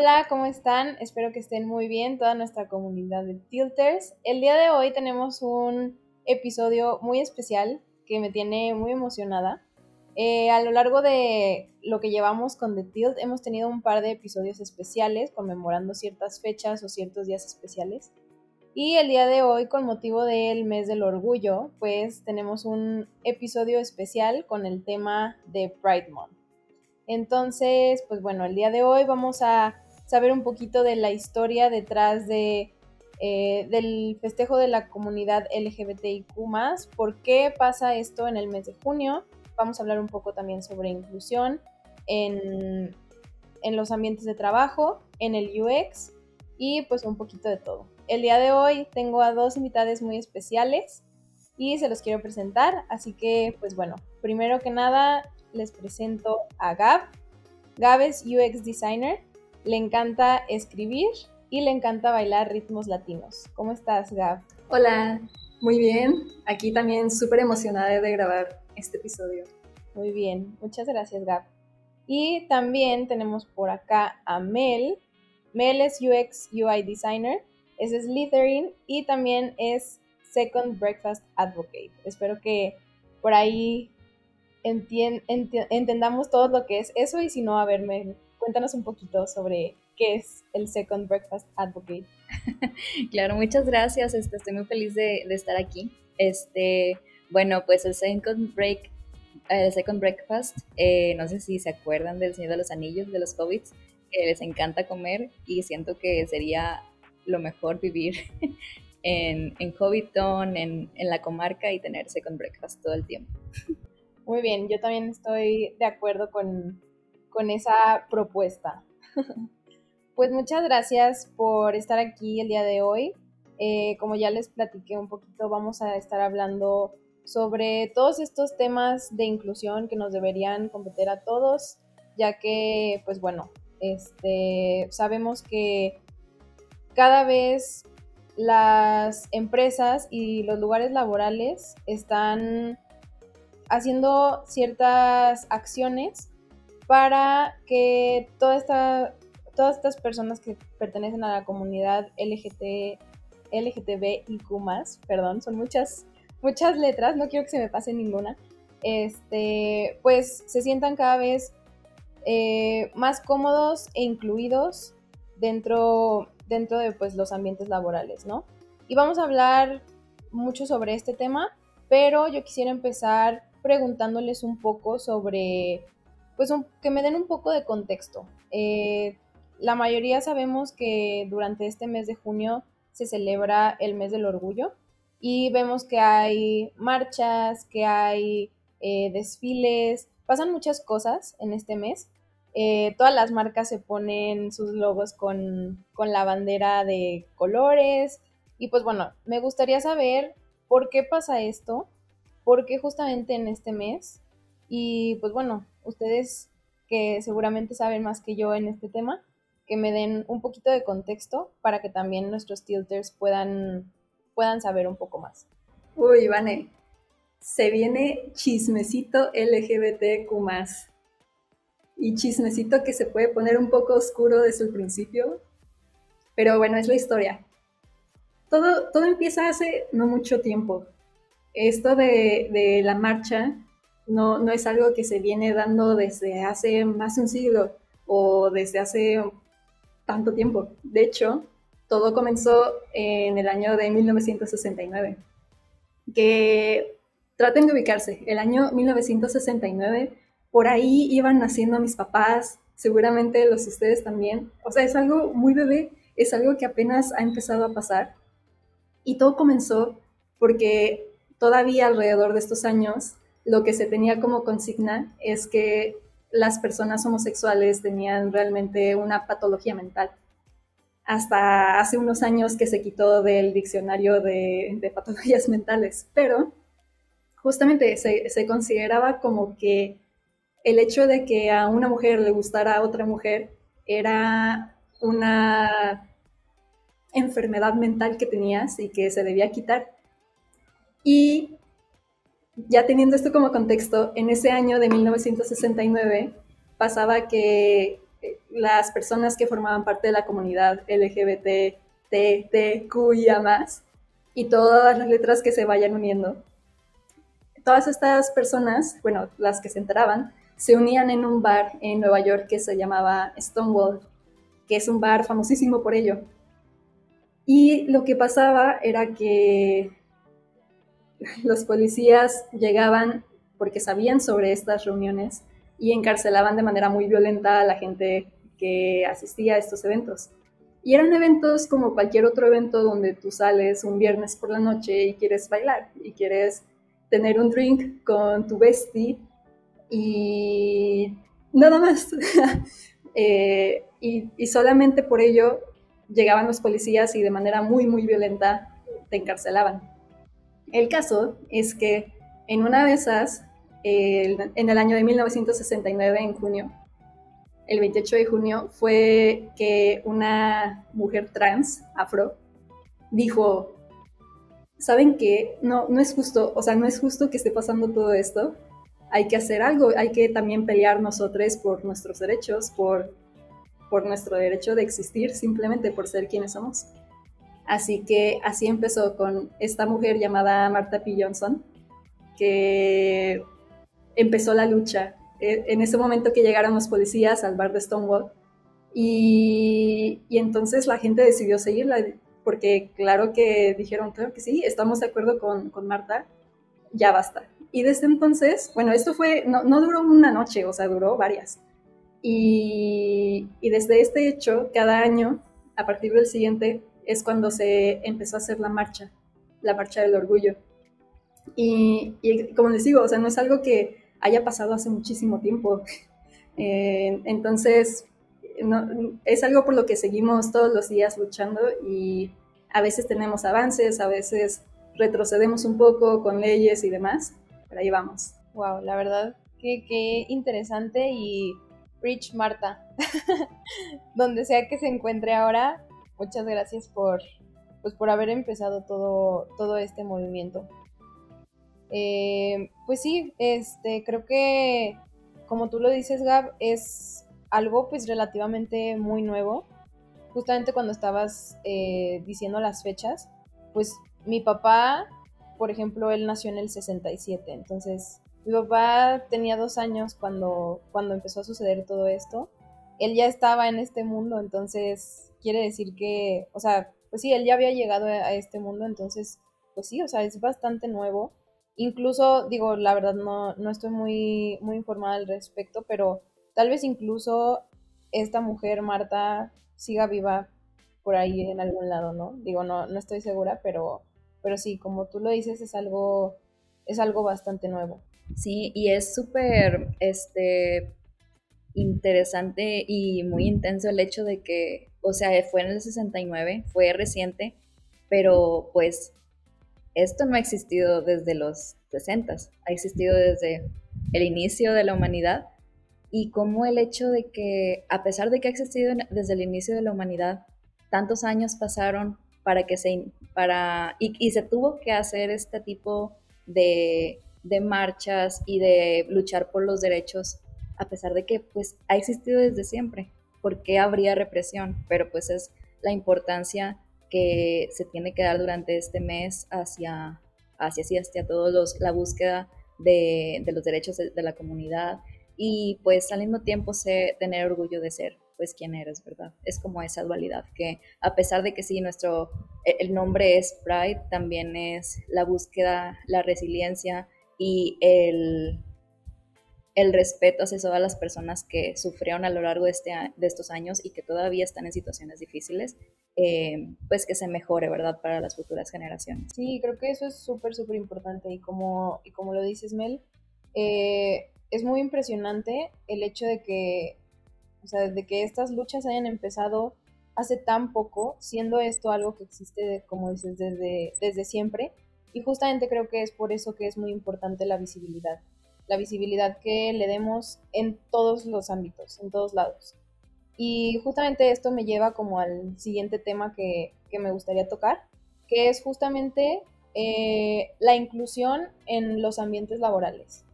Hola, ¿cómo están? Espero que estén muy bien, toda nuestra comunidad de Tilters. El día de hoy tenemos un episodio muy especial que me tiene muy emocionada. Eh, a lo largo de lo que llevamos con The Tilt, hemos tenido un par de episodios especiales conmemorando ciertas fechas o ciertos días especiales. Y el día de hoy, con motivo del mes del orgullo, pues tenemos un episodio especial con el tema de Pride Month. Entonces, pues bueno, el día de hoy vamos a saber un poquito de la historia detrás de, eh, del festejo de la comunidad LGBTIQ, por qué pasa esto en el mes de junio. Vamos a hablar un poco también sobre inclusión en, en los ambientes de trabajo, en el UX y pues un poquito de todo. El día de hoy tengo a dos invitadas muy especiales y se los quiero presentar, así que pues bueno, primero que nada les presento a Gab. Gab es UX Designer, le encanta escribir y le encanta bailar ritmos latinos. ¿Cómo estás, Gab? Hola, muy bien. Aquí también súper emocionada de grabar este episodio. Muy bien, muchas gracias, Gab. Y también tenemos por acá a Mel. Mel es UX UI Designer, es Slytherin y también es Second Breakfast Advocate. Espero que por ahí entendamos todo lo que es eso y si no, a ver, cuéntanos un poquito sobre qué es el Second Breakfast Advocate. claro, muchas gracias, este, estoy muy feliz de, estar aquí. Este, bueno, pues el Second Break, el Second Breakfast, eh, no sé si se acuerdan del Señor de los Anillos, de los Hobbits, que les encanta comer y siento que sería lo mejor vivir en, en Hobbiton, en, en la comarca y tener Second Breakfast todo el tiempo. Muy bien, yo también estoy de acuerdo con, esa propuesta. pues muchas gracias por estar aquí el día de hoy. Eh, como ya les platiqué un poquito, vamos a estar hablando sobre todos estos temas de inclusión que nos deberían competir a todos, ya que, pues bueno, este, sabemos que cada vez las empresas y los lugares laborales están haciendo ciertas acciones para que todas estas personas que pertenecen a la comunidad LGT, LGTBIQ+, perdón, son muchas, muchas letras, no quiero que se me pase ninguna, este, pues se sientan cada vez eh, más cómodos e incluidos dentro, dentro de pues, los ambientes laborales, ¿no? Y vamos a hablar mucho sobre este tema, pero yo quisiera empezar preguntándoles un poco sobre, pues que me den un poco de contexto. Eh, la mayoría sabemos que durante este mes de junio se celebra el mes del orgullo y vemos que hay marchas, que hay eh, desfiles, pasan muchas cosas en este mes. Eh, todas las marcas se ponen sus logos con, con la bandera de colores y pues bueno, me gustaría saber por qué pasa esto porque justamente en este mes, y pues bueno, ustedes que seguramente saben más que yo en este tema, que me den un poquito de contexto para que también nuestros tilters puedan, puedan saber un poco más. Uy, Vane, se viene chismecito LGBTQ y chismecito que se puede poner un poco oscuro desde el principio, pero bueno, es la historia. Todo, todo empieza hace no mucho tiempo, esto de, la marcha no, no, es algo que se viene dando desde hace más de un siglo o desde hace tanto tiempo. De hecho, todo comenzó en el año de 1969. Que traten de ubicarse, el año 1969, por ahí iban naciendo mis papás, seguramente los de ustedes también. O sea, es algo muy bebé, es algo que apenas ha empezado a pasar. Y todo comenzó porque todavía alrededor de estos años, lo que se tenía como consigna es que las personas homosexuales tenían realmente una patología mental. Hasta hace unos años que se quitó del diccionario de, patologías mentales, pero justamente se, se, consideraba como que el hecho de que a una mujer le gustara a otra mujer era una enfermedad mental que tenías y que se debía quitar. Y ya teniendo esto como contexto, en ese año de 1969 pasaba que eh, las personas que formaban parte de la comunidad LGBT, más y todas las letras que se vayan uniendo. Todas estas personas, bueno, las que se enteraban, se unían en un bar en Nueva York que se llamaba Stonewall, que es un bar famosísimo por ello. Y lo que pasaba era que los policías llegaban porque sabían sobre estas reuniones y encarcelaban de manera muy violenta a la gente que asistía a estos eventos. Y eran eventos como cualquier otro evento donde tú sales un viernes por la noche y quieres bailar y quieres tener un drink con tu bestie y nada más. Eh, y, y, solamente por ello llegaban los policías y de manera muy, muy violenta te encarcelaban. El caso es que en una de esas, en el año de 1969, en junio, el 28 de junio, fue que una mujer trans, afro, dijo, ¿saben qué? No, no es justo, o sea, no es justo que esté pasando todo esto. Hay que hacer algo, hay que también pelear nosotros por nuestros derechos, por, por nuestro derecho de existir, simplemente por ser quienes somos. Así que así empezó con esta mujer llamada Martha P. Johnson, que empezó la lucha. E, en ese momento que llegaron los policías al bar de Stonewall, y, entonces la gente decidió seguirla, porque claro que dijeron, claro que sí, estamos de acuerdo con, con Marta, ya basta. Y desde entonces, bueno, esto fue, no, no duró una noche, o sea, duró varias. Y, y, desde este hecho, cada año, a partir del siguiente, es cuando se empezó a hacer la marcha, la marcha del orgullo. Y, como les digo, o sea, no es algo que haya pasado hace muchísimo tiempo. Eh, entonces, es algo por lo que seguimos todos los días luchando y a veces tenemos avances, a veces retrocedemos un poco con leyes y demás, pero ahí vamos. Wow, la verdad que qué interesante y Rich Marta, donde sea que se encuentre ahora, muchas gracias por, pues, por haber empezado todo, todo este movimiento. Eh, pues sí, este, creo que como tú lo dices, Gab, es algo pues relativamente muy nuevo. Justamente cuando estabas eh, diciendo las fechas, pues mi papá, por ejemplo, él nació en el 67, entonces mi papá tenía dos años cuando, cuando empezó a suceder todo esto. Él ya estaba en este mundo, entonces quiere decir que, o sea, pues sí, él ya había llegado a este mundo, entonces, pues sí, o sea, es bastante nuevo. Incluso, digo, la verdad no, no estoy muy, muy informada al respecto, pero tal vez incluso esta mujer, Marta, siga viva por ahí en algún lado, ¿no? Digo, no, no estoy segura, pero, pero sí, como tú lo dices, es algo, es algo bastante nuevo. Sí, y es súper, este, interesante y muy intenso el hecho de que, o sea, fue en el 69, fue reciente, pero pues esto no ha existido desde los 60, ha existido desde el inicio de la humanidad y como el hecho de que, a pesar de que ha existido desde el inicio de la humanidad, tantos años pasaron para que se, para, y, se tuvo que hacer este tipo de, de marchas y de luchar por los derechos a pesar de que pues ha existido desde siempre. ¿Por qué habría represión? Pero pues es la importancia que se tiene que dar durante este mes hacia, hacia, hacia todos los, la búsqueda de, los derechos de, la comunidad y pues al mismo tiempo sé, tener orgullo de ser pues quién eres, ¿verdad? Es como esa dualidad que a pesar de que sí, nuestro, e, el nombre es Pride, también es la búsqueda, la resiliencia y el, el respeto hacia todas las personas que sufrieron a lo largo de, este, de estos años y que todavía están en situaciones difíciles, eh, pues que se mejore, ¿verdad?, para las futuras generaciones. Sí, creo que eso es súper, súper importante y como, y como lo dices, Mel, eh, es muy impresionante el hecho de que, o sea, de que estas luchas hayan empezado hace tan poco, siendo esto algo que existe, como dices, desde, desde siempre. Y justamente creo que es por eso que es muy importante la visibilidad la visibilidad que le demos en todos los ámbitos, en todos lados. Y justamente esto me lleva como al siguiente tema que, me gustaría tocar, que es justamente eh, la inclusión en los ambientes laborales.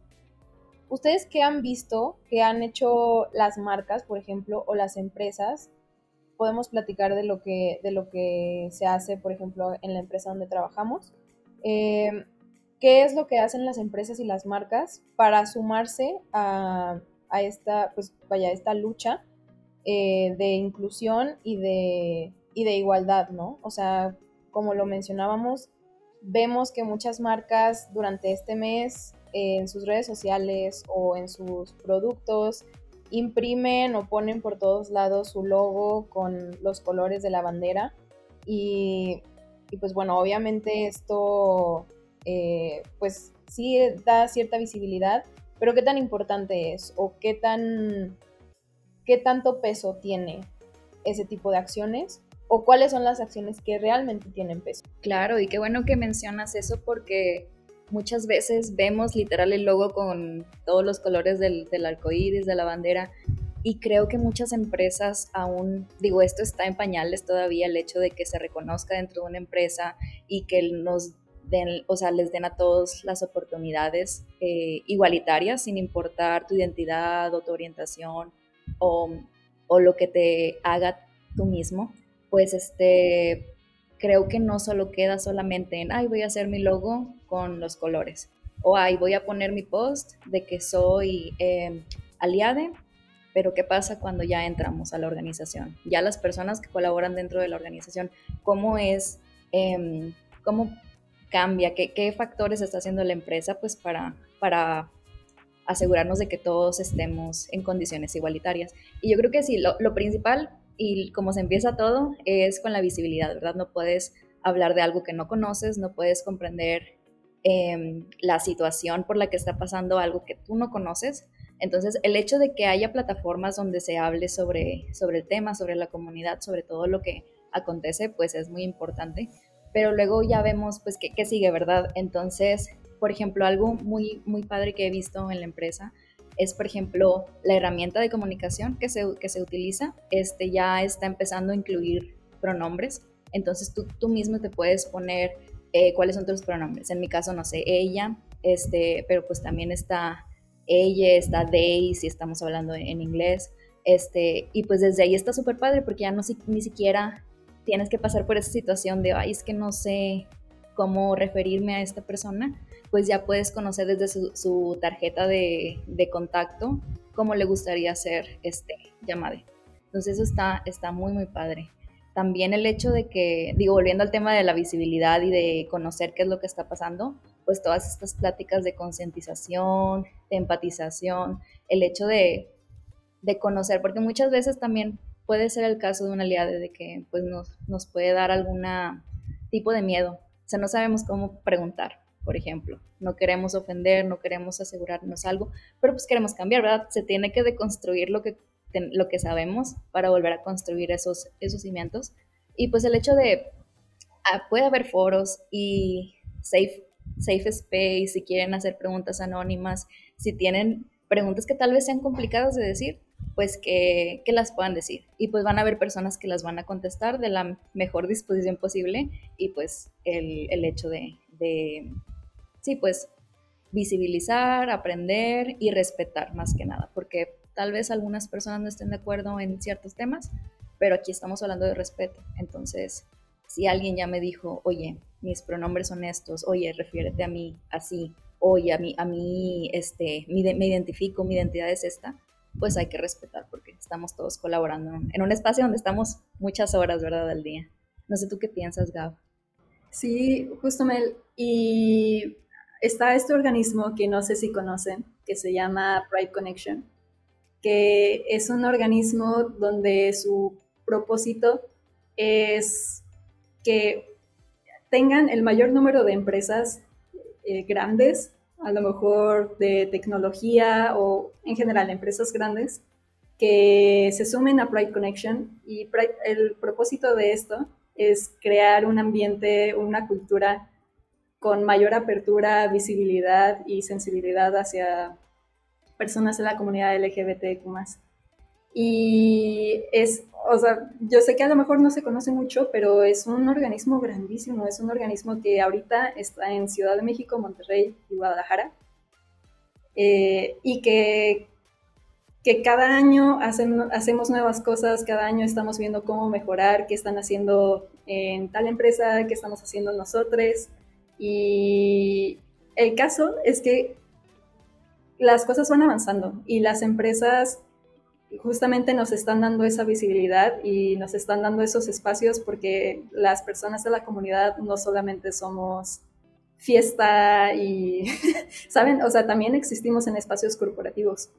¿Ustedes qué han visto que han hecho las marcas, por ejemplo, o las empresas? Podemos platicar de lo que, de lo que se hace, por ejemplo, en la empresa donde trabajamos. Eh, ¿Qué es lo que hacen las empresas y las marcas para sumarse a, esta, pues vaya, esta lucha eh, de inclusión y de, y de igualdad, ¿no? O sea, como lo mencionábamos, vemos que muchas marcas durante este mes en sus redes sociales o en sus productos imprimen o ponen por todos lados su logo con los colores de la bandera y, pues bueno, obviamente esto eh, pues sí da cierta visibilidad, pero ¿qué tan importante es o qué tan qué tanto peso tiene ese tipo de acciones o cuáles son las acciones que realmente tienen peso? Claro, y qué bueno que mencionas eso porque muchas veces vemos literal el logo con todos los colores del, del arco iris, de la bandera, y creo que muchas empresas aún, digo, esto está en pañales todavía, el hecho de que se reconozca dentro de una empresa y que nos den, o sea, les den a todos las oportunidades eh, igualitarias, sin importar tu identidad o tu orientación o, o lo que te haga tú mismo, pues este, creo que no solo queda solamente en, ay, voy a hacer mi logo con los colores, o ay, voy a poner mi post de que soy eh, aliade, pero ¿qué pasa cuando ya entramos a la organización? Ya las personas que colaboran dentro de la organización, ¿cómo es, em, cómo cambia, qué, factores está haciendo la empresa pues para, para asegurarnos de que todos estemos en condiciones igualitarias? Y yo creo que sí, lo, lo principal y como se empieza todo es con la visibilidad, ¿verdad? No puedes hablar de algo que no conoces, no puedes comprender em, la situación por la que está pasando algo que tú no conoces. Entonces, el hecho de que haya plataformas donde se hable sobre, sobre el tema, sobre la comunidad, sobre todo lo que acontece, pues es muy importante. Pero luego ya vemos, pues, qué, qué sigue, ¿verdad? Entonces, por ejemplo, algo muy, muy padre que he visto en la empresa es, por ejemplo, la herramienta de comunicación que se, que se utiliza, este, ya está empezando a incluir pronombres. Entonces tú, tú mismo te puedes poner eh, cuáles son tus pronombres. En mi caso, no sé, ella, este, pero pues también está ella, está they, si estamos hablando en inglés. Este, y pues desde ahí está súper padre porque ya no ni siquiera tienes que pasar por esa situación de, ay, es que no sé cómo referirme a esta persona, pues ya puedes conocer desde su, tarjeta de, contacto cómo le gustaría ser este llamado. Entonces eso está, está muy, muy padre. También el hecho de que, digo, volviendo al tema de la visibilidad y de conocer qué es lo que está pasando, pues todas estas pláticas de concientización, de empatización, el hecho de, de, conocer, porque muchas veces también puede ser el caso de una aliada de que pues nos, nos puede dar algún tipo de miedo, o sea, no sabemos cómo preguntar por ejemplo. No queremos ofender, no queremos asegurarnos algo, pero pues queremos cambiar, ¿verdad? Se tiene que deconstruir lo que, lo que sabemos para volver a construir esos, esos cimientos. Y pues el hecho de, ah, puede haber foros y safe, safe space, si quieren hacer preguntas anónimas, si tienen preguntas que tal vez sean complicadas de decir, pues que, que, las puedan decir. Y pues van a haber personas que las van a contestar de la mejor disposición posible y pues el, el hecho de, de sí, pues visibilizar, aprender y respetar más que nada, porque tal vez algunas personas no estén de acuerdo en ciertos temas, pero aquí estamos hablando de respeto. Entonces, si alguien ya me dijo, oye, mis pronombres son estos, oye, refiérete a mí así, oye, a mí, a mí este, me identifico, mi identidad es esta, pues hay que respetar porque estamos todos colaborando en un espacio donde estamos muchas horas, ¿verdad?, al día. No sé tú qué piensas, Gab. Sí, justo Mel. Y está este organismo que no sé si conocen, que se llama Pride Connection, que es un organismo donde su propósito es que tengan el mayor número de empresas eh, grandes, a lo mejor de tecnología o en general empresas grandes, que se sumen a Pride Connection y el propósito de esto es crear un ambiente, una cultura con mayor apertura, visibilidad y sensibilidad hacia personas de la comunidad LGBTQ+. Y es, o sea, yo sé que a lo mejor no se conoce mucho, pero es un organismo grandísimo, es un organismo que ahorita está en Ciudad de México, Monterrey y Guadalajara. eh, y que, que cada año hacemos nuevas cosas, cada año estamos viendo cómo mejorar, qué están haciendo en tal empresa, qué estamos haciendo nosotros. Y el caso es que las cosas van avanzando y las empresas justamente nos están dando esa visibilidad y nos están dando esos espacios porque las personas de la comunidad no solamente somos fiesta y, ¿saben? O sea, también existimos en espacios corporativos.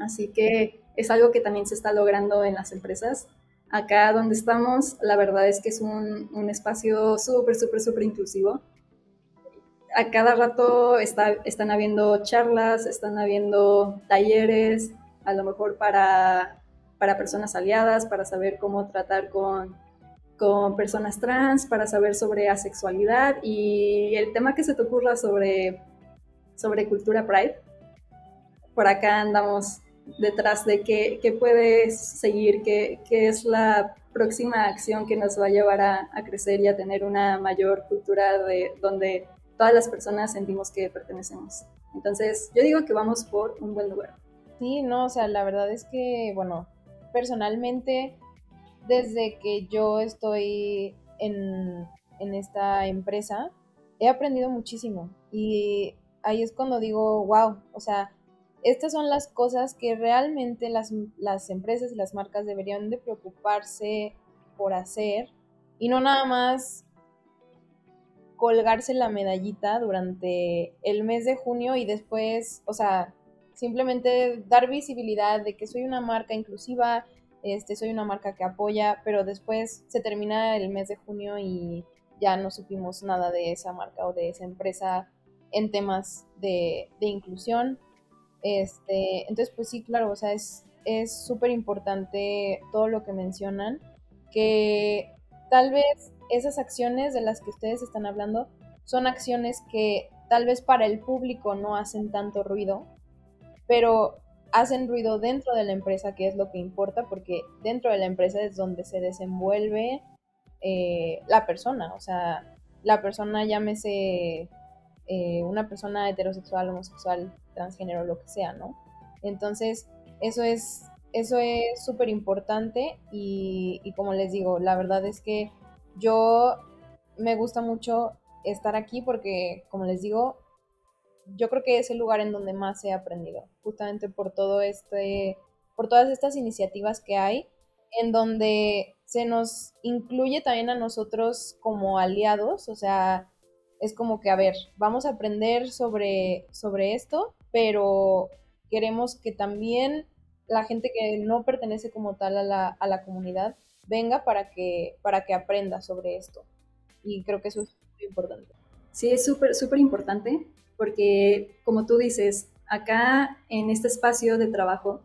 Así que es algo que también se está logrando en las empresas. Acá donde estamos, la verdad es que es un, un espacio súper, súper, súper inclusivo. A cada rato está, están habiendo charlas, están habiendo talleres, a lo mejor para, para personas aliadas, para saber cómo tratar con, con personas trans, para saber sobre asexualidad y el tema que se te ocurra sobre, sobre cultura Pride. Por acá andamos detrás de qué, qué puedes seguir, qué, qué, es la próxima acción que nos va a llevar a, a, crecer y a tener una mayor cultura de donde todas las personas sentimos que pertenecemos. Entonces, yo digo que vamos por un buen lugar. Sí, no, o sea, la verdad es que, bueno, personalmente, desde que yo estoy en, esta empresa, he aprendido muchísimo. Y ahí es cuando digo, wow, o sea, estas son las cosas que realmente las, las empresas y las marcas deberían de preocuparse por hacer y no nada más colgarse la medallita durante el mes de junio y después, o sea, simplemente dar visibilidad de que soy una marca inclusiva, este, soy una marca que apoya, pero después se termina el mes de junio y ya no supimos nada de esa marca o de esa empresa en temas de, inclusión. Este, entonces, pues sí, claro, o sea, es súper importante todo lo que mencionan, que tal vez esas acciones de las que ustedes están hablando son acciones que tal vez para el público no hacen tanto ruido, pero hacen ruido dentro de la empresa, que es lo que importa, porque dentro de la empresa es donde se desenvuelve eh, la persona, o sea, la persona llámese eh, una persona heterosexual, homosexual, transgénero, lo que sea, ¿no? Entonces, eso es eso es súper importante y, y como les digo, la verdad es que yo me gusta mucho estar aquí porque, como les digo, yo creo que es el lugar en donde más he aprendido, justamente por todo este, por todas estas iniciativas que hay, en donde se nos incluye también a nosotros como aliados, o sea, es como que, a ver, vamos a aprender sobre, sobre esto, pero queremos que también la gente que no pertenece como tal a la, a la comunidad venga para que, para que aprenda sobre esto. Y creo que eso es muy importante. Sí, es súper, súper importante porque como tú dices, acá en este espacio de trabajo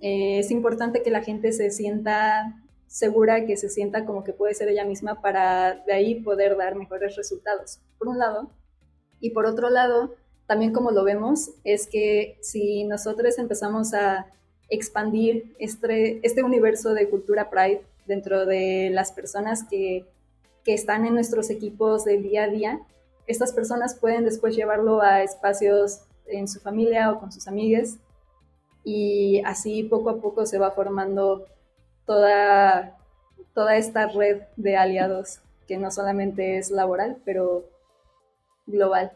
eh, es importante que la gente se sienta segura, que se sienta como que puede ser ella misma para de ahí poder dar mejores resultados, por un lado. Y por otro lado, también como lo vemos, es que si nosotros empezamos a expandir este, este universo de cultura Pride dentro de las personas que, que están en nuestros equipos del día a día, estas personas pueden después llevarlo a espacios en su familia o con sus amigas y así poco a poco se va formando toda, toda esta red de aliados que no solamente es laboral, pero global.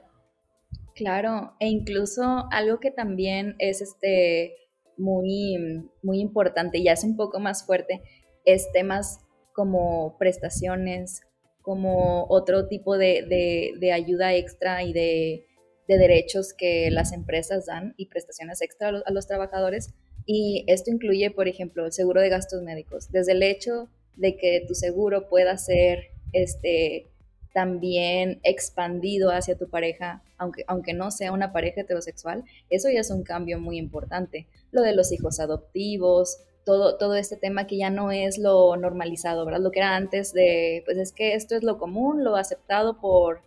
Claro, e incluso algo que también es este muy, muy importante y hace un poco más fuerte es temas como prestaciones, como otro tipo de, ayuda extra y de, derechos que las empresas dan y prestaciones extra a los, trabajadores. Y esto incluye, por ejemplo, el seguro de gastos médicos. Desde el hecho de que tu seguro pueda ser este, también expandido hacia tu pareja, aunque, aunque no sea una pareja heterosexual, eso ya es un cambio muy importante. Lo de los hijos adoptivos, todo, todo este tema que ya no es lo normalizado, ¿verdad? Lo que era antes de, pues es que esto es lo común, lo aceptado por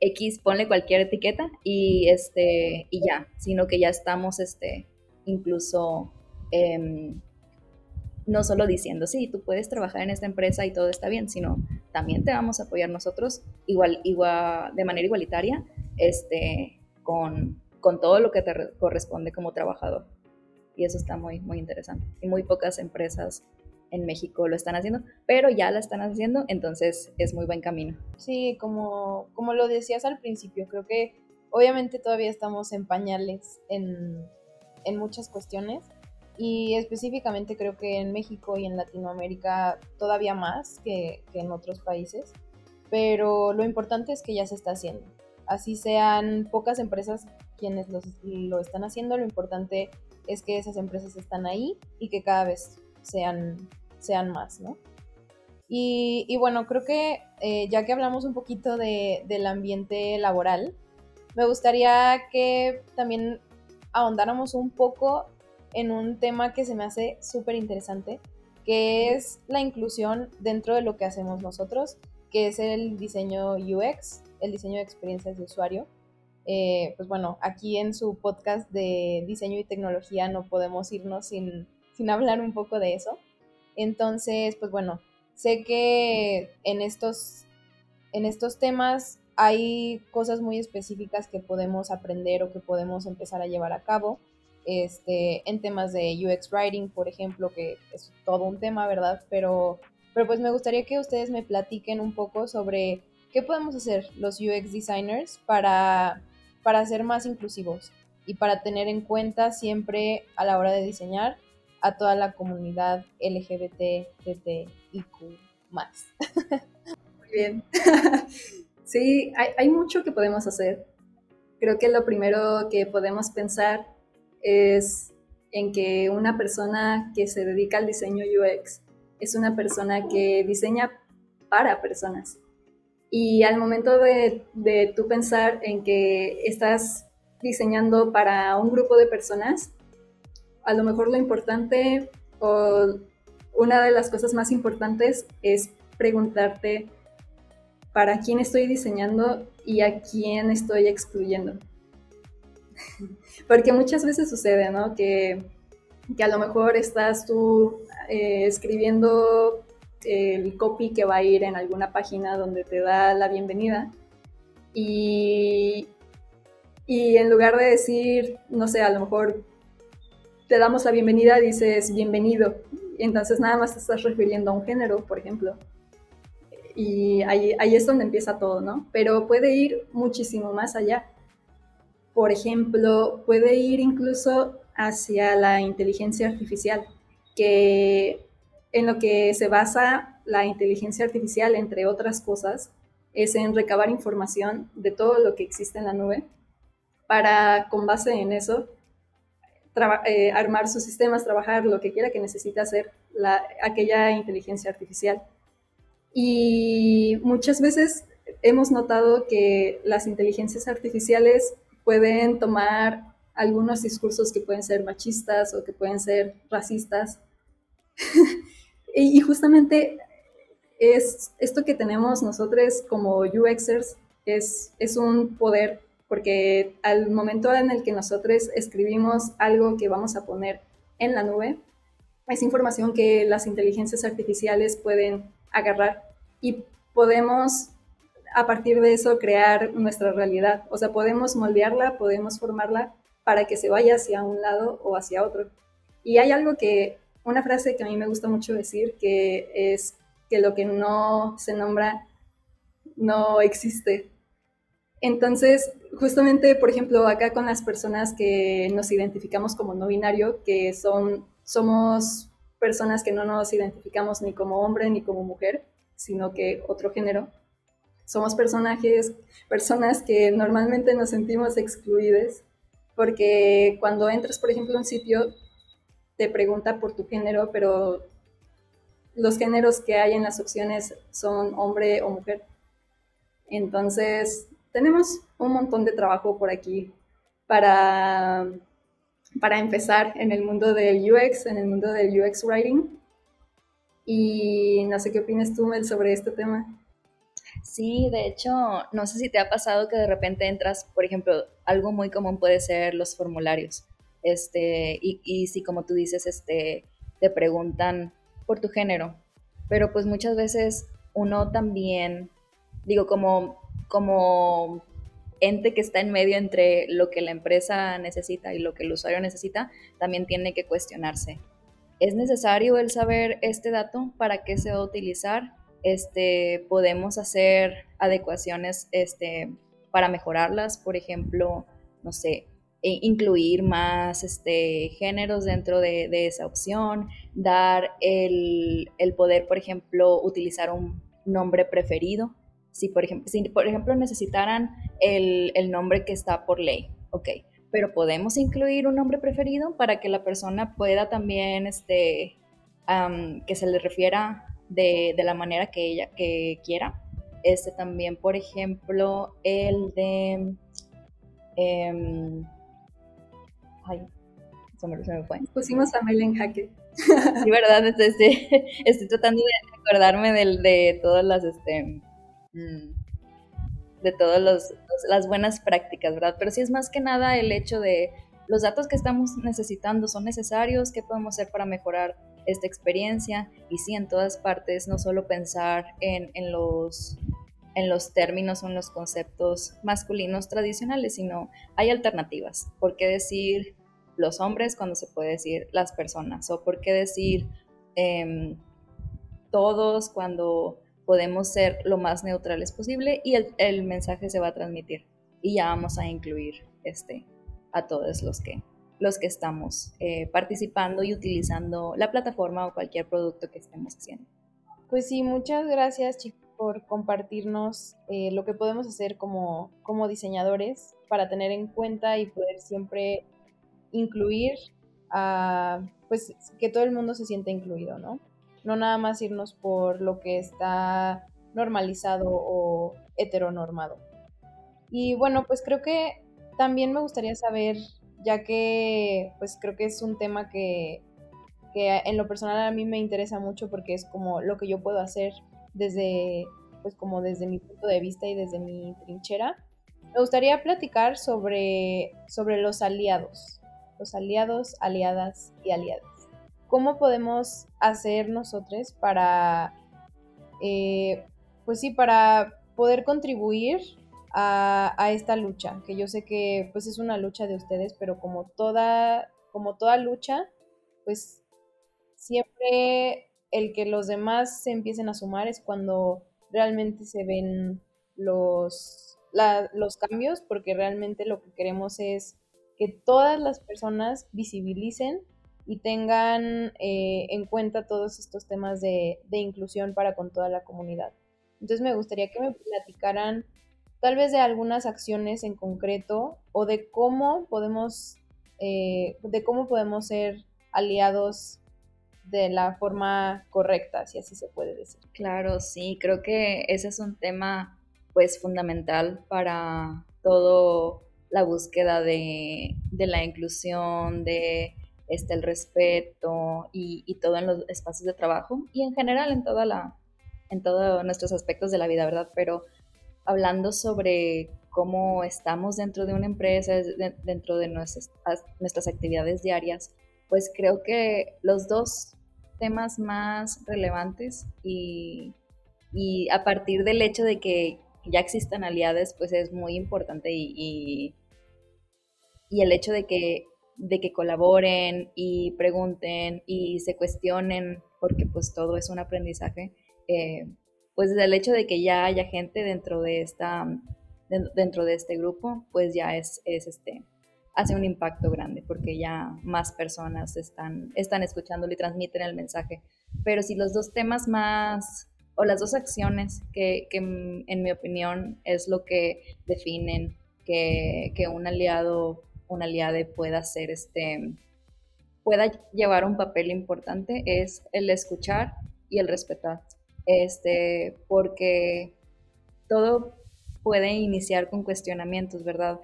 X, ponle cualquier etiqueta y, este, y ya, sino que ya estamos este, incluso em, no solo diciendo, sí, tú puedes trabajar en esta empresa y todo está bien, sino también te vamos a apoyar nosotros igual, igual, de manera igualitaria este, con, con todo lo que te corresponde como trabajador. Y eso está muy, muy interesante. Y muy pocas empresas en México lo están haciendo, pero ya la están haciendo, entonces es muy buen camino. Sí, como, como lo decías al principio, creo que obviamente todavía estamos en pañales en, en muchas cuestiones y específicamente creo que en México y en Latinoamérica todavía más que, que en otros países, pero lo importante es que ya se está haciendo. Así sean pocas empresas quienes lo están haciendo, lo importante es que esas empresas están ahí y que cada vez sean, sean más, ¿no? Y, bueno, creo que eh, ya que hablamos un poquito de, del ambiente laboral, me gustaría que también ahondáramos un poco en un tema que se me hace súper interesante, que es la inclusión dentro de lo que hacemos nosotros, que es el diseño UX, el diseño de experiencias de usuario. Eh, pues bueno, aquí en su podcast de diseño y tecnología no podemos irnos sin sin hablar un poco de eso. Entonces, pues bueno, sé que en estos, en estos temas hay cosas muy específicas que podemos aprender o que podemos empezar a llevar a cabo. Este, en temas de UX Writing, por ejemplo, que es todo un tema, ¿verdad? Pero, pero pues me gustaría que ustedes me platiquen un poco sobre qué podemos hacer los UX designers para, para ser más inclusivos y para tener en cuenta siempre a la hora de diseñar a toda la comunidad LGBTTIQ más. Muy bien. sí, hay, mucho que podemos hacer. Creo que lo primero que podemos pensar es en que una persona que se dedica al diseño UX es una persona que diseña para personas. Y al momento de, de tú pensar en que estás diseñando para un grupo de personas, a lo mejor lo importante o una de las cosas más importantes es preguntarte para quién estoy diseñando y a quién estoy excluyendo. Porque muchas veces sucede, ¿no? Que, a lo mejor estás tú eh, escribiendo el copy que va a ir en alguna página donde te da la bienvenida y, y en lugar de decir, no sé, a lo mejor te damos la bienvenida, dices bienvenido. entonces nada más estás refiriendo a un género, por ejemplo. Y ahí, ahí es donde empieza todo, ¿no? Pero puede ir muchísimo más allá. Por ejemplo, puede ir incluso hacia la inteligencia artificial, que en lo que se basa la inteligencia artificial, entre otras cosas, es en recabar información de todo lo que existe en la nube para, con base en eso, eh, armar sus sistemas, trabajar lo que quiera que necesite hacer la, aquella inteligencia artificial. Y muchas veces hemos notado que las inteligencias artificiales pueden tomar algunos discursos que pueden ser machistas o que pueden ser racistas. y, justamente es esto que tenemos nosotros como UXers es, es un poder porque al momento en el que nosotros escribimos algo que vamos a poner en la nube, es información que las inteligencias artificiales pueden agarrar y podemos a partir de eso crear nuestra realidad. O sea, podemos moldearla, podemos formarla para que se vaya hacia un lado o hacia otro. Y hay algo que, una frase que a mí me gusta mucho decir, que es que lo que no se nombra no existe. Entonces, justamente, por ejemplo, acá con las personas que nos identificamos como no binario, que son, somos personas que no nos identificamos ni como hombre ni como mujer, sino que otro género. Somos personajes, personas que normalmente nos sentimos excluidas, porque cuando entras, por ejemplo, a un sitio, te pregunta por tu género, pero los géneros que hay en las opciones son hombre o mujer. Entonces, tenemos un montón de trabajo por aquí para, para empezar en el mundo del UX, en el mundo del UX Writing. Y no sé qué opinas tú, Mel, sobre este tema. Sí, de hecho, no sé si te ha pasado que de repente entras, por ejemplo, algo muy común puede ser los formularios. Este, y, si como tú dices, este, te preguntan por tu género, pero pues muchas veces uno también, digo, como como ente que está en medio entre lo que la empresa necesita y lo que el usuario necesita, también tiene que cuestionarse. ¿Es necesario el saber este dato? ¿Para qué se va a utilizar? Este, podemos hacer adecuaciones este, para mejorarlas, por ejemplo, no sé, e incluir más este, géneros dentro de, esa opción, dar el, poder, por ejemplo, utilizar un nombre preferido. Si por ejemplo, por ejemplo necesitaran el, nombre que está por ley, ok, pero podemos incluir un nombre preferido para que la persona pueda también, este, que se le refiera de, la manera que ella quiera. Este también, por ejemplo, el de... Em, ay, se me, se me, fue. Pusimos a Mel en jaque. Sí, verdad, estoy, estoy, tratando de acordarme del, de todas las, este, mm, de todas las buenas prácticas, ¿verdad? Pero sí es más que nada el hecho de los datos que estamos necesitando son necesarios, qué podemos hacer para mejorar esta experiencia y sí, en todas partes, no solo pensar en, en los en los términos o en los conceptos masculinos tradicionales, sino hay alternativas. ¿Por qué decir los hombres cuando se puede decir las personas? ¿O por qué decir em, todos cuando podemos ser lo más neutrales posible y el, mensaje se va a transmitir? Y ya vamos a incluir este, a todos los que, los que estamos eh, participando y utilizando la plataforma o cualquier producto que estemos haciendo. Pues sí, muchas gracias chicos por compartirnos eh, lo que podemos hacer como, como diseñadores para tener en cuenta y poder siempre incluir a, pues, que todo el mundo se sienta incluido, ¿no? No nada más irnos por lo que está normalizado o heteronormado. Y bueno, pues creo que también me gustaría saber, ya que pues creo que es un tema que, que en lo personal a mí me interesa mucho porque es como lo que yo puedo hacer desde, pues como desde mi punto de vista y desde mi trinchera, me gustaría platicar sobre, sobre los aliados, los aliados, aliadas y aliadas. ¿Cómo podemos hacer nosotros para, eh, pues sí, para poder contribuir a, a, esta lucha? Que yo sé que pues es una lucha de ustedes, pero como toda, como toda lucha, pues siempre el que los demás se empiecen a sumar es cuando realmente se ven los, los cambios, porque realmente lo que queremos es que todas las personas visibilicen y tengan eh, en cuenta todos estos temas de, inclusión para con toda la comunidad. Entonces me gustaría que me platicaran tal vez de algunas acciones en concreto o de cómo podemos, eh, de cómo podemos ser aliados de la forma correcta, si así se puede decir. Claro, sí, creo que ese es un tema pues fundamental para todo la búsqueda de, la inclusión, de este, el respeto y, y, todo en los espacios de trabajo y en general en toda la en todos nuestros aspectos de la vida, ¿verdad? Pero hablando sobre cómo estamos dentro de una empresa, dentro de nuestras, nuestras actividades diarias, pues creo que los dos temas más relevantes y, a partir del hecho de que ya existan aliadas, pues es muy importante y, y, el hecho de que, de que colaboren y pregunten y se cuestionen, porque pues todo es un aprendizaje, eh, pues el hecho de que ya haya gente dentro de esta dentro de este grupo, pues ya es, es este hace un impacto grande porque ya más personas están, están escuchándolo y transmiten el mensaje. Pero si los dos temas más, o las dos acciones que, que en mi opinión es lo que definen que, que un aliado, un aliade pueda ser este, pueda llevar un papel importante es el escuchar y el respetar. Este, porque todo puede iniciar con cuestionamientos, ¿verdad?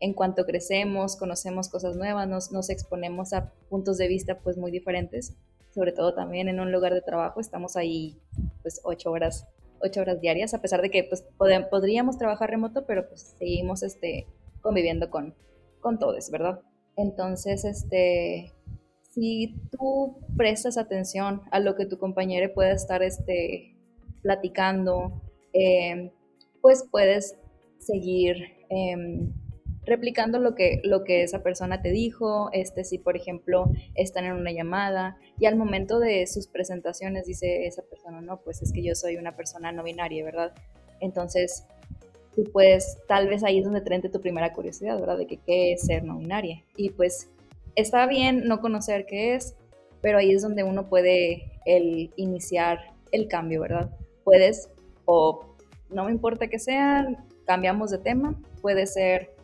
en cuanto crecemos, conocemos cosas nuevas, nos, exponemos a puntos de vista pues muy diferentes, sobre todo también en un lugar de trabajo, estamos ahí pues ocho horas, ocho horas diarias, a pesar de que pues podríamos trabajar remoto, pero pues seguimos este, conviviendo con, con todos, ¿verdad? Entonces, este, si tú prestas atención a lo que tu compañero puede estar este, platicando, eh, pues puedes seguir em, replicando lo que, lo que esa persona te dijo, este, si por ejemplo están en una llamada y al momento de sus presentaciones dice esa persona, no, pues es que yo soy una persona no binaria, ¿verdad? Entonces, tú puedes, tal vez ahí es donde te tu primera curiosidad, ¿verdad? De que qué es ser no binaria. Y pues está bien no conocer qué es, pero ahí es donde uno puede el iniciar el cambio, ¿verdad? Puedes, o no me importa que sea, cambiamos de tema, puede ser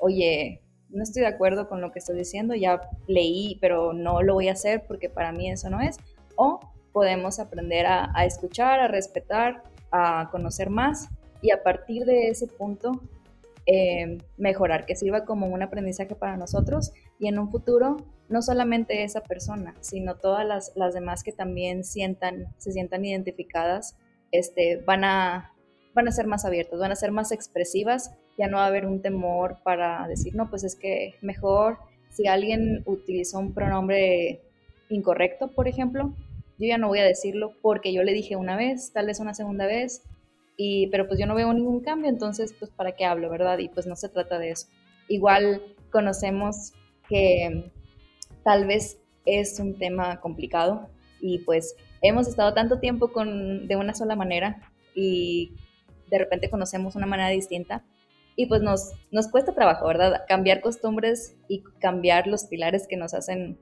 oye, no estoy de acuerdo con lo que estoy diciendo, ya leí, pero no lo voy a hacer porque para mí eso no es. O podemos aprender a, escuchar, a respetar, a conocer más y a partir de ese punto eh, mejorar, que sirva como un aprendizaje para nosotros y en un futuro no solamente esa persona, sino todas las, las demás que también sientan, se sientan identificadas, este, van, a, van a ser más abiertas, van a ser más expresivas. Ya no va a haber un temor para decir, no, pues es que mejor si alguien utilizó un pronombre incorrecto, por ejemplo, yo ya no voy a decirlo porque yo le dije una vez, tal vez una segunda vez, y, pero pues yo no veo ningún cambio, entonces pues para qué hablo, ¿verdad? Y pues no se trata de eso. Igual conocemos que tal vez es un tema complicado y pues hemos estado tanto tiempo con, de una sola manera y de repente conocemos una manera distinta y pues nos, nos cuesta trabajo, ¿verdad? Cambiar costumbres y cambiar los pilares que nos hacen,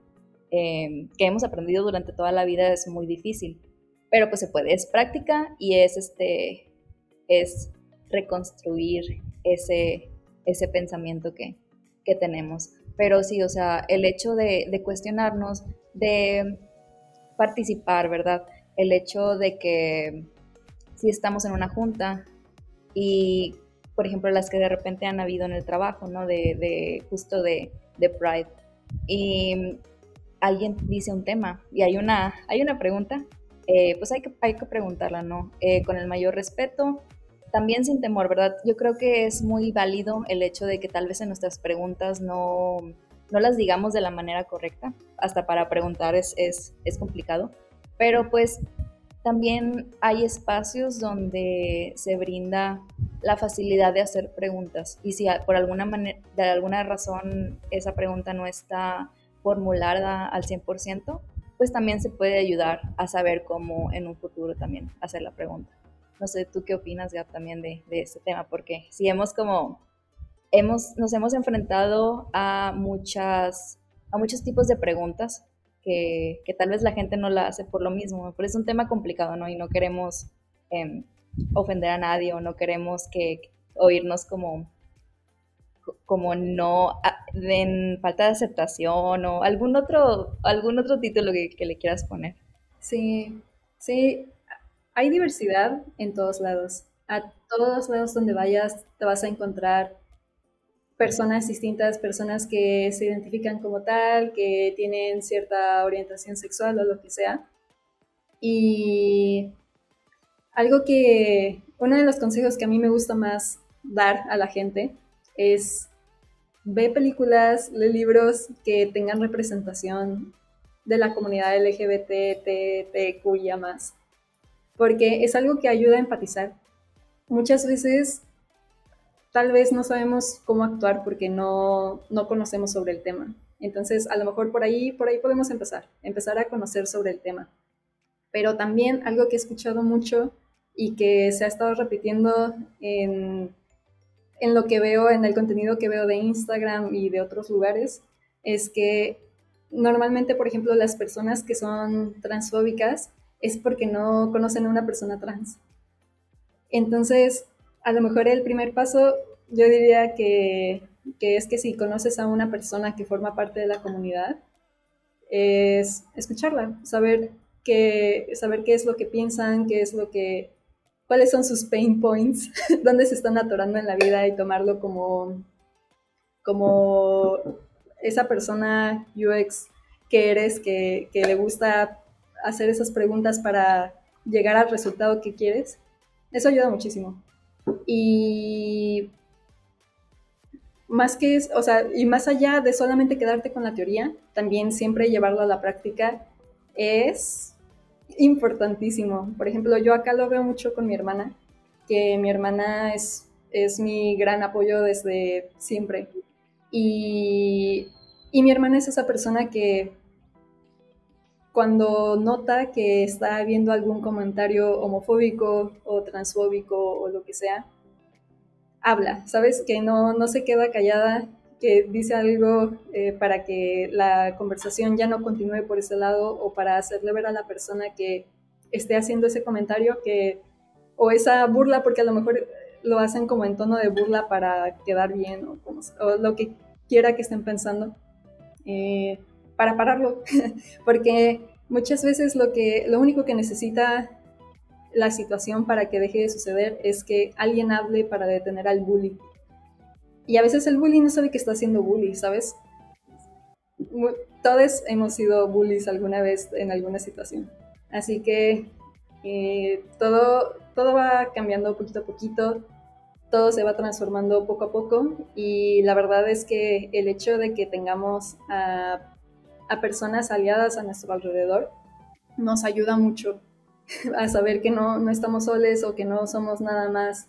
em, que hemos aprendido durante toda la vida es muy difícil, pero pues se puede, es práctica y es, este, es reconstruir ese, ese pensamiento que, que tenemos. Pero sí, o sea, el hecho de, cuestionarnos, de participar, ¿verdad? El hecho de que si estamos en una junta y por ejemplo, las que de repente han habido en el trabajo, ¿no? De, justo de, Pride. Y alguien dice un tema y hay una, hay una pregunta, eh, pues hay que, hay que preguntarla, ¿no? Eh, con el mayor respeto, también sin temor, ¿verdad? Yo creo que es muy válido el hecho de que tal vez en nuestras preguntas no, no las digamos de la manera correcta, hasta para preguntar es, es, es complicado, pero pues también hay espacios donde se brinda la facilidad de hacer preguntas y si por alguna de alguna razón esa pregunta no está formulada al 100%, pues también se puede ayudar a saber cómo en un futuro también hacer la pregunta. No sé, ¿tú qué opinas, Gab, también de, de este tema? Porque si hemos como, hemos, nos hemos enfrentado a muchas, a muchos tipos de preguntas que, que, tal vez la gente no la hace por lo mismo, pero es un tema complicado, ¿no? Y no queremos eh, ofender a nadie o no queremos que oírnos como como no en falta de aceptación o algún otro algún otro título que, que, le quieras poner sí sí hay diversidad en todos lados a todos lados donde vayas te vas a encontrar personas distintas, personas que se identifican como tal, que tienen cierta orientación sexual o lo que sea. Y algo que, uno de los consejos que a mí me gusta más dar a la gente es ve películas, lee libros que tengan representación de la comunidad LGBT, TTQIA más, porque es algo que ayuda a empatizar. Muchas veces tal vez no sabemos cómo actuar porque no, no conocemos sobre el tema. Entonces, a lo mejor por ahí, por ahí podemos empezar, empezar a conocer sobre el tema. Pero también algo que he escuchado mucho y que se ha estado repitiendo en, en lo que veo, en el contenido que veo de Instagram y de otros lugares, es que normalmente, por ejemplo, las personas que son transfóbicas es porque no conocen a una persona trans. Entonces, a lo mejor el primer paso, yo diría que, es que si conoces a una persona que forma parte de la comunidad, es escucharla, saber qué, saber qué es lo que piensan, qué es lo que cuáles son sus pain points, dónde se están atorando en la vida y tomarlo como, como esa persona UX que eres, que le gusta hacer esas preguntas para llegar al resultado que quieres. Eso ayuda muchísimo. Y más que, o sea, y más allá de solamente quedarte con la teoría, también siempre llevarlo a la práctica es importantísimo. Por ejemplo, yo acá lo veo mucho con mi hermana, que mi hermana es es mi gran apoyo desde siempre. Y, y mi hermana es esa persona que cuando nota que está viendo algún comentario homofóbico o transfóbico o lo que sea, habla, ¿sabes? Que no, no se queda callada, que dice algo eh, para que la conversación ya no continúe por ese lado o para hacerle ver a la persona que esté haciendo ese comentario que o esa burla, porque a lo mejor lo hacen como en tono de burla para quedar bien o, como, lo que quiera que estén pensando, eh, para pararlo, porque muchas veces lo, que, lo único que necesita la situación para que deje de suceder es que alguien hable para detener al bully. Y a veces el bully no sabe que está haciendo bully, ¿sabes? Todos hemos sido bullies alguna vez en alguna situación. Así que eh, todo, todo va cambiando poquito a poquito, todo se va transformando poco a poco y la verdad es que el hecho de que tengamos a, a personas aliadas a nuestro alrededor nos ayuda mucho a saber que no, no estamos soles o que no somos nada más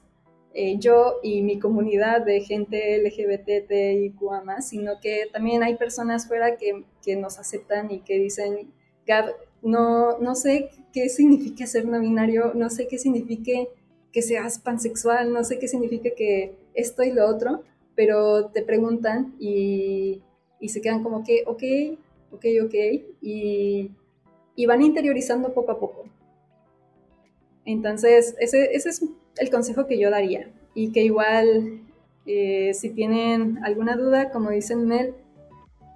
eh, yo y mi comunidad de gente LGBTIQA más, sino que también hay personas fuera que, que nos aceptan y que dicen, Gab, no, no sé qué significa ser no binario, no sé qué significa que seas pansexual, no sé qué significa que esto y lo otro, pero te preguntan y, y se quedan como que, ok, ok, ok, y, y van interiorizando poco a poco. Entonces, ese, ese es el consejo que yo daría. Y que igual, eh, si tienen alguna duda, como dicen Mel,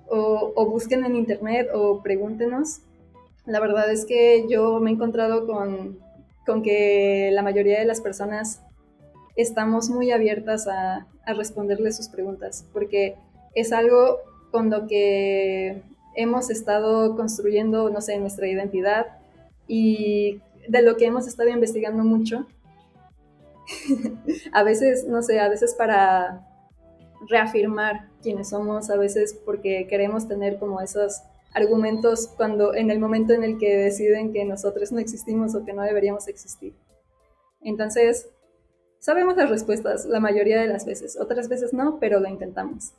o, busquen en internet o pregúntenos. La verdad es que yo me he encontrado con, con que la mayoría de las personas estamos muy abiertas a, a responderles sus preguntas, porque es algo con lo que hemos estado construyendo, no sé, nuestra identidad y de lo que hemos estado investigando mucho. a veces, no sé, a veces para reafirmar quiénes somos, a veces porque queremos tener como esos argumentos cuando en el momento en el que deciden que nosotros no existimos o que no deberíamos existir. Entonces, sabemos las respuestas la mayoría de las veces, otras veces no, pero lo intentamos.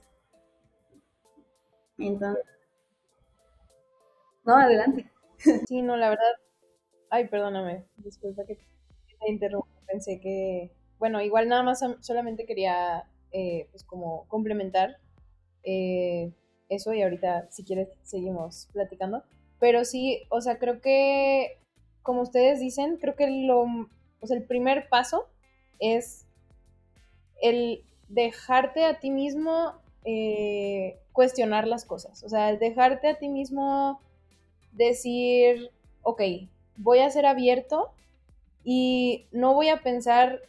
Entonces, no, adelante. Sí, no, la verdad, Ay, perdóname, disculpa que te interrumpa. Pensé que, bueno, igual nada más solamente quería, eh, pues como complementar eh, eso y ahorita, si quieres, seguimos platicando. Pero sí, o sea, creo que, como ustedes dicen, creo que lo, o sea, el primer paso es el dejarte a ti mismo eh, cuestionar las cosas. O sea, el dejarte a ti mismo decir, ok, voy a ser abierto y no voy a pensar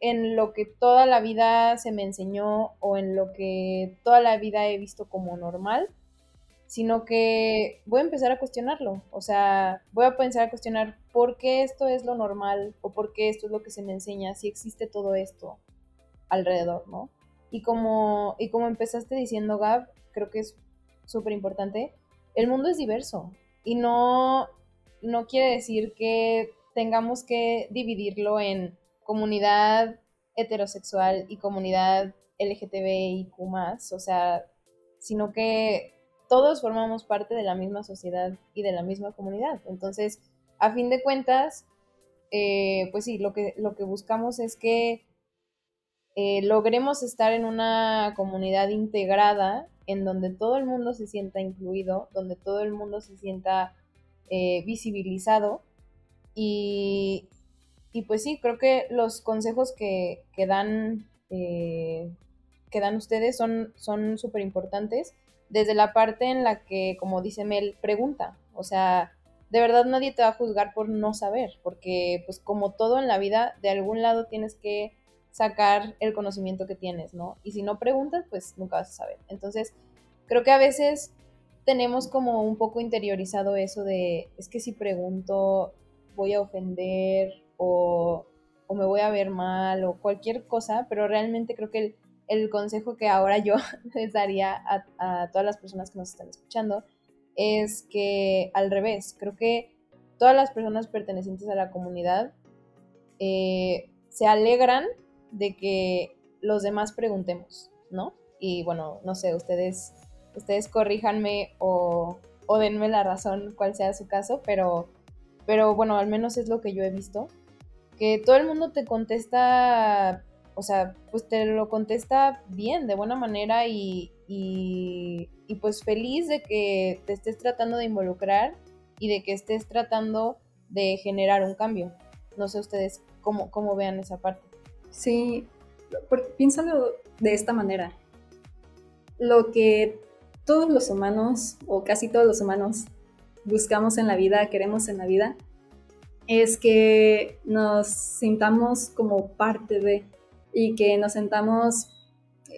en lo que toda la vida se me enseñó o en lo que toda la vida he visto como normal, sino que voy a empezar a cuestionarlo. O sea, voy a empezar a cuestionar por qué esto es lo normal o por qué esto es lo que se me enseña, si existe todo esto alrededor, ¿no? Y como, y como empezaste diciendo, Gab, creo que es súper importante, el mundo es diverso y no, no quiere decir que tengamos que dividirlo en comunidad heterosexual y comunidad LGTBIQ, o sea, sino que todos formamos parte de la misma sociedad y de la misma comunidad. Entonces, a fin de cuentas, eh, pues sí, lo que, lo que buscamos es que eh, logremos estar en una comunidad integrada en donde todo el mundo se sienta incluido, donde todo el mundo se sienta eh, visibilizado. Y, y, pues sí, creo que los consejos que, que dan, eh, que dan ustedes son súper importantes desde la parte en la que, como dice Mel, pregunta. O sea, de verdad nadie te va a juzgar por no saber, porque pues como todo en la vida, de algún lado tienes que sacar el conocimiento que tienes, ¿no? Y si no preguntas, pues nunca vas a saber. Entonces, creo que a veces tenemos como un poco interiorizado eso de, es que si pregunto voy a ofender o, me voy a ver mal o cualquier cosa, pero realmente creo que el, consejo que ahora yo les daría a, todas las personas que nos están escuchando es que al revés, creo que todas las personas pertenecientes a la comunidad eh, se alegran de que los demás preguntemos, ¿no? Y bueno, no sé, ustedes, ustedes corríjanme o, o denme la razón cuál sea su caso, pero, pero bueno, al menos es lo que yo he visto, que todo el mundo te contesta, o sea, pues te lo contesta bien, de buena manera y, y, y pues feliz de que te estés tratando de involucrar y de que estés tratando de generar un cambio. No sé ustedes cómo, cómo vean esa parte. Sí, piénsalo de esta manera. Lo que todos los humanos, o casi todos los humanos, buscamos en la vida, queremos en la vida, es que nos sintamos como parte de y que nos sintamos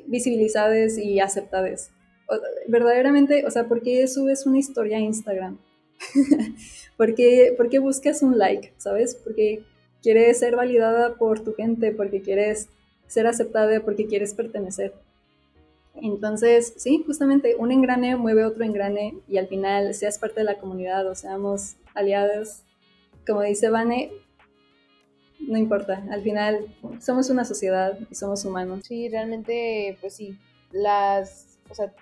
visibilizadas y aceptadas. Verdaderamente, o sea, ¿por qué subes una historia a Instagram? ¿Por, qué, ¿Por qué buscas un like? ¿Sabes? Porque quieres ser validada por tu gente, porque quieres ser aceptada, porque quieres pertenecer. Entonces, sí, justamente un engrane mueve otro engrane y al final seas parte de la comunidad o seamos aliados, como dice Vane, no importa, al final somos una sociedad y somos humanos. Sí, realmente, pues sí, las, o sea,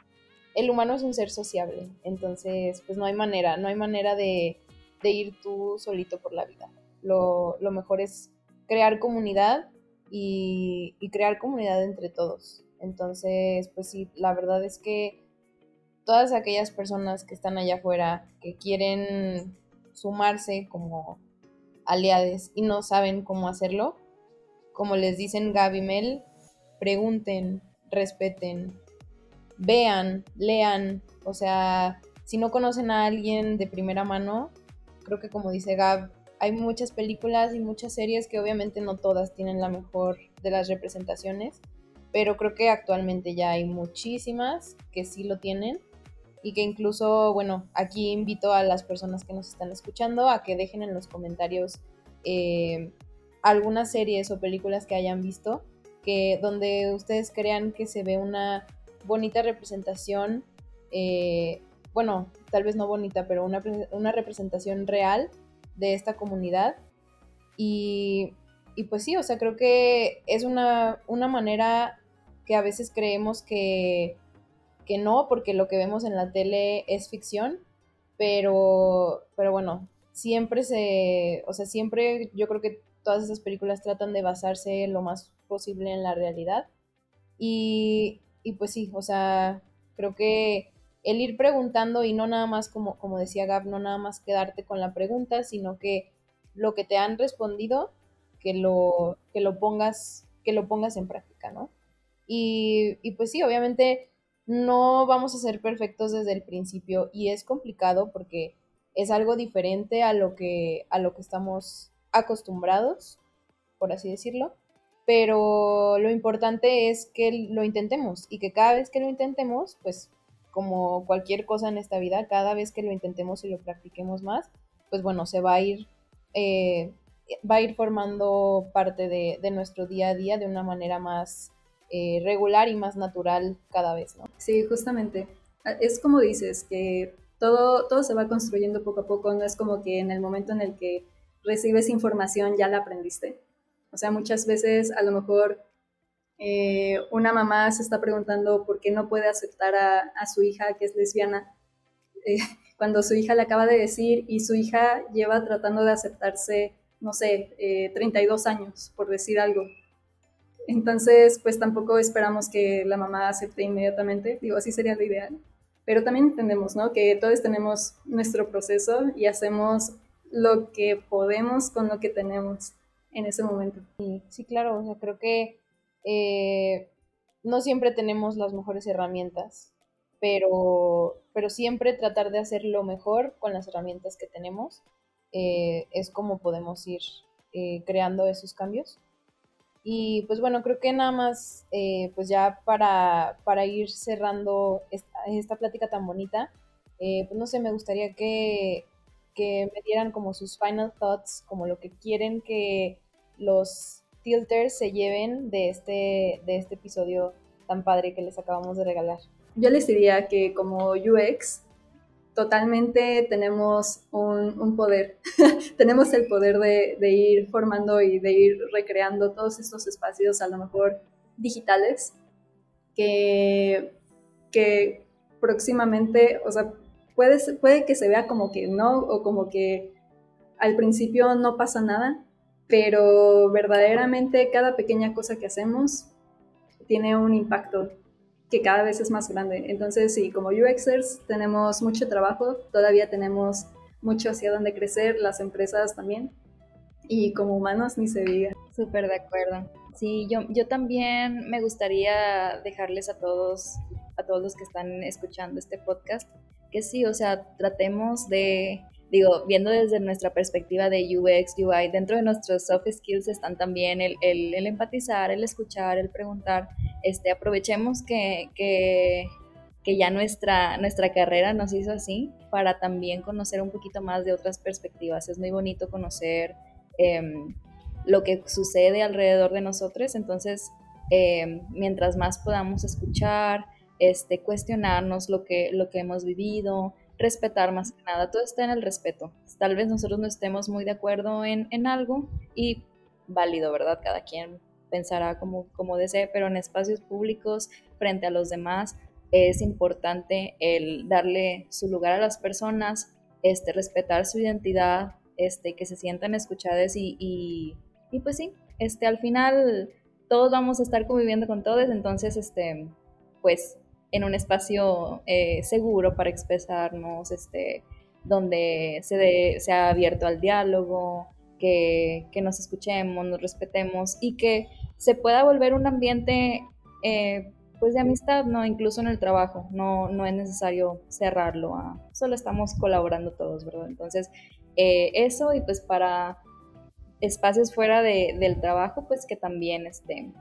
el humano es un ser sociable, entonces, pues no hay manera, no hay manera de, de ir tú solito por la vida. Lo, mejor es crear comunidad y, crear comunidad entre todos. Entonces, pues sí, la verdad es que todas aquellas personas que están allá afuera, que quieren sumarse como aliados y no saben cómo hacerlo, como les dicen Gaby Mel, pregunten, respeten, vean, lean, o sea, si no conocen a alguien de primera mano, creo que como dice Gab, hay muchas películas y muchas series que obviamente no todas tienen la mejor de las representaciones, pero creo que actualmente ya hay muchísimas que sí lo tienen y que incluso, bueno, aquí invito a las personas que nos están escuchando a que dejen en los comentarios eh, algunas series o películas que hayan visto, que donde ustedes crean que se ve una bonita representación, eh, bueno, tal vez no bonita, pero una, una representación real de esta comunidad. Y, y, pues sí, o sea, creo que es una, una manera que a veces creemos que, que, no, porque lo que vemos en la tele es ficción, pero, pero bueno, siempre se, o sea, siempre yo creo que todas esas películas tratan de basarse lo más posible en la realidad. Y, y pues sí, o sea, creo que el ir preguntando y no nada más, como, como decía Gab, no nada más quedarte con la pregunta, sino que lo que te han respondido, que lo, que lo, pongas, que lo pongas en práctica, ¿no? Y, y pues sí, obviamente no vamos a ser perfectos desde el principio y es complicado porque es algo diferente a lo que, a lo que estamos acostumbrados, por así decirlo pero lo importante es que lo intentemos y que cada vez que lo intentemos, pues como cualquier cosa en esta vida, cada vez que lo intentemos y lo practiquemos más, pues bueno, se va a ir, eh, va a ir formando parte de, nuestro día a día de una manera más eh, regular y más natural cada vez, ¿no? Sí, justamente. Ah, es como dices, que todo, todo se va construyendo poco a poco, no es como que en el momento en el que recibes información ya la aprendiste. O sea, muchas veces a lo mejor eh, una mamá se está preguntando por qué no puede aceptar a, su hija que es lesbiana, eh, cuando su hija le acaba de decir y su hija lleva tratando de aceptarse, no sé, 32 eh, años, por decir algo. Entonces, pues tampoco esperamos que la mamá acepte inmediatamente, digo, así sería lo ideal. Pero también entendemos, ¿no? Que todos tenemos nuestro proceso y hacemos lo que podemos con lo que tenemos en ese momento. Sí, sí claro, o sea, creo que eh, no siempre tenemos las mejores herramientas, pero, pero siempre tratar de hacer lo mejor con las herramientas que tenemos eh, es como podemos ir eh, creando esos cambios. Y pues bueno, creo que nada más, pues ya para, para, ir cerrando esta, plática tan bonita, pues no sé, me gustaría que, que me dieran como sus final thoughts, como lo que quieren que los tilters se lleven de este, de este episodio tan padre que les acabamos de regalar? Yo les diría que como UX totalmente tenemos un, poder, tenemos el poder de, de, ir formando y de ir recreando todos estos espacios, a lo mejor digitales, que, que próximamente, o sea, puede, puede que se vea como que no, o como que al principio no pasa nada, pero verdaderamente cada pequeña cosa que hacemos tiene un impacto que cada vez es más grande. Entonces, sí, como UXers tenemos mucho trabajo, todavía tenemos mucho hacia dónde crecer, las empresas también, y como humanos ni se diga. Súper de acuerdo. Sí, yo, yo también me gustaría dejarles a todos, a todos los que están escuchando este podcast, que sí, o sea, tratemos de digo, viendo desde nuestra perspectiva de UX, UI, dentro de nuestros soft skills están también el, el, empatizar, el escuchar, el preguntar. Este, aprovechemos que, que, que, ya nuestra, nuestra carrera nos hizo así para también conocer un poquito más de otras perspectivas. Es muy bonito conocer em, lo que sucede alrededor de nosotros, entonces em, mientras más podamos escuchar, este, cuestionarnos lo que, lo que hemos vivido, respetar más que nada, todo está en el respeto. Tal vez nosotros no estemos muy de acuerdo en, en algo y válido, ¿verdad? Cada quien pensará como, como desee, pero en espacios públicos, frente a los demás, es importante el darle su lugar a las personas, este, respetar su identidad, este, que se sientan escuchadas y, y, pues sí, este, al final todos vamos a estar conviviendo con todos, entonces, este, pues en un espacio eh, seguro para expresarnos, este, donde se, sea abierto al diálogo, que, nos escuchemos, nos respetemos y que se pueda volver un ambiente eh, pues de amistad, ¿no? Incluso en el trabajo, no, no es necesario cerrarlo, a, solo estamos colaborando todos, ¿verdad? Entonces, eh, eso y pues para espacios fuera del trabajo, pues que también este,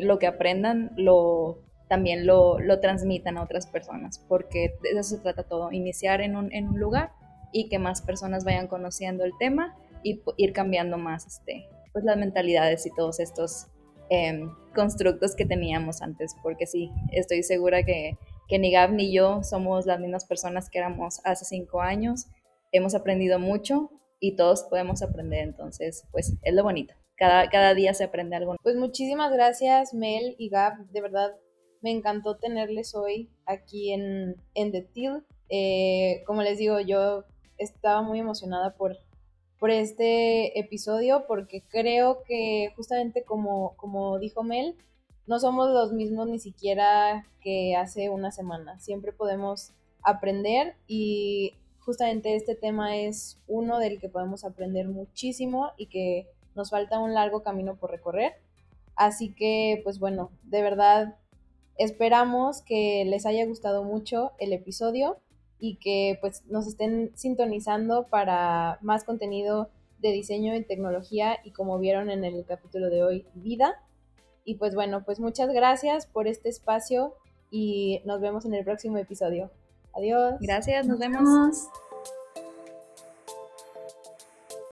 lo que aprendan lo también lo, lo transmitan a otras personas, porque de eso se trata todo, iniciar en un, en un lugar y que más personas vayan conociendo el tema y ir cambiando más este, pues las mentalidades y todos estos em, constructos que teníamos antes, porque sí, estoy segura que, que ni Gab ni yo somos las mismas personas que éramos hace cinco años, hemos aprendido mucho y todos podemos aprender, entonces pues es lo bonito. Cada, cada día se aprende algo. Pues muchísimas gracias Mel y Gab, de verdad me encantó tenerles hoy aquí en, en The Till. Eh, como les digo, yo estaba muy emocionada por, por este episodio porque creo que justamente como, como dijo Mel, no somos los mismos ni siquiera que hace una semana. Siempre podemos aprender y justamente este tema es uno del que podemos aprender muchísimo y que nos falta un largo camino por recorrer. Así que, pues bueno, de verdad Esperamos que les haya gustado mucho el episodio y que pues nos estén sintonizando para más contenido de diseño y tecnología y como vieron en el capítulo de hoy, vida. Y pues bueno, pues muchas gracias por este espacio y nos vemos en el próximo episodio. Adiós. Gracias, nos vemos.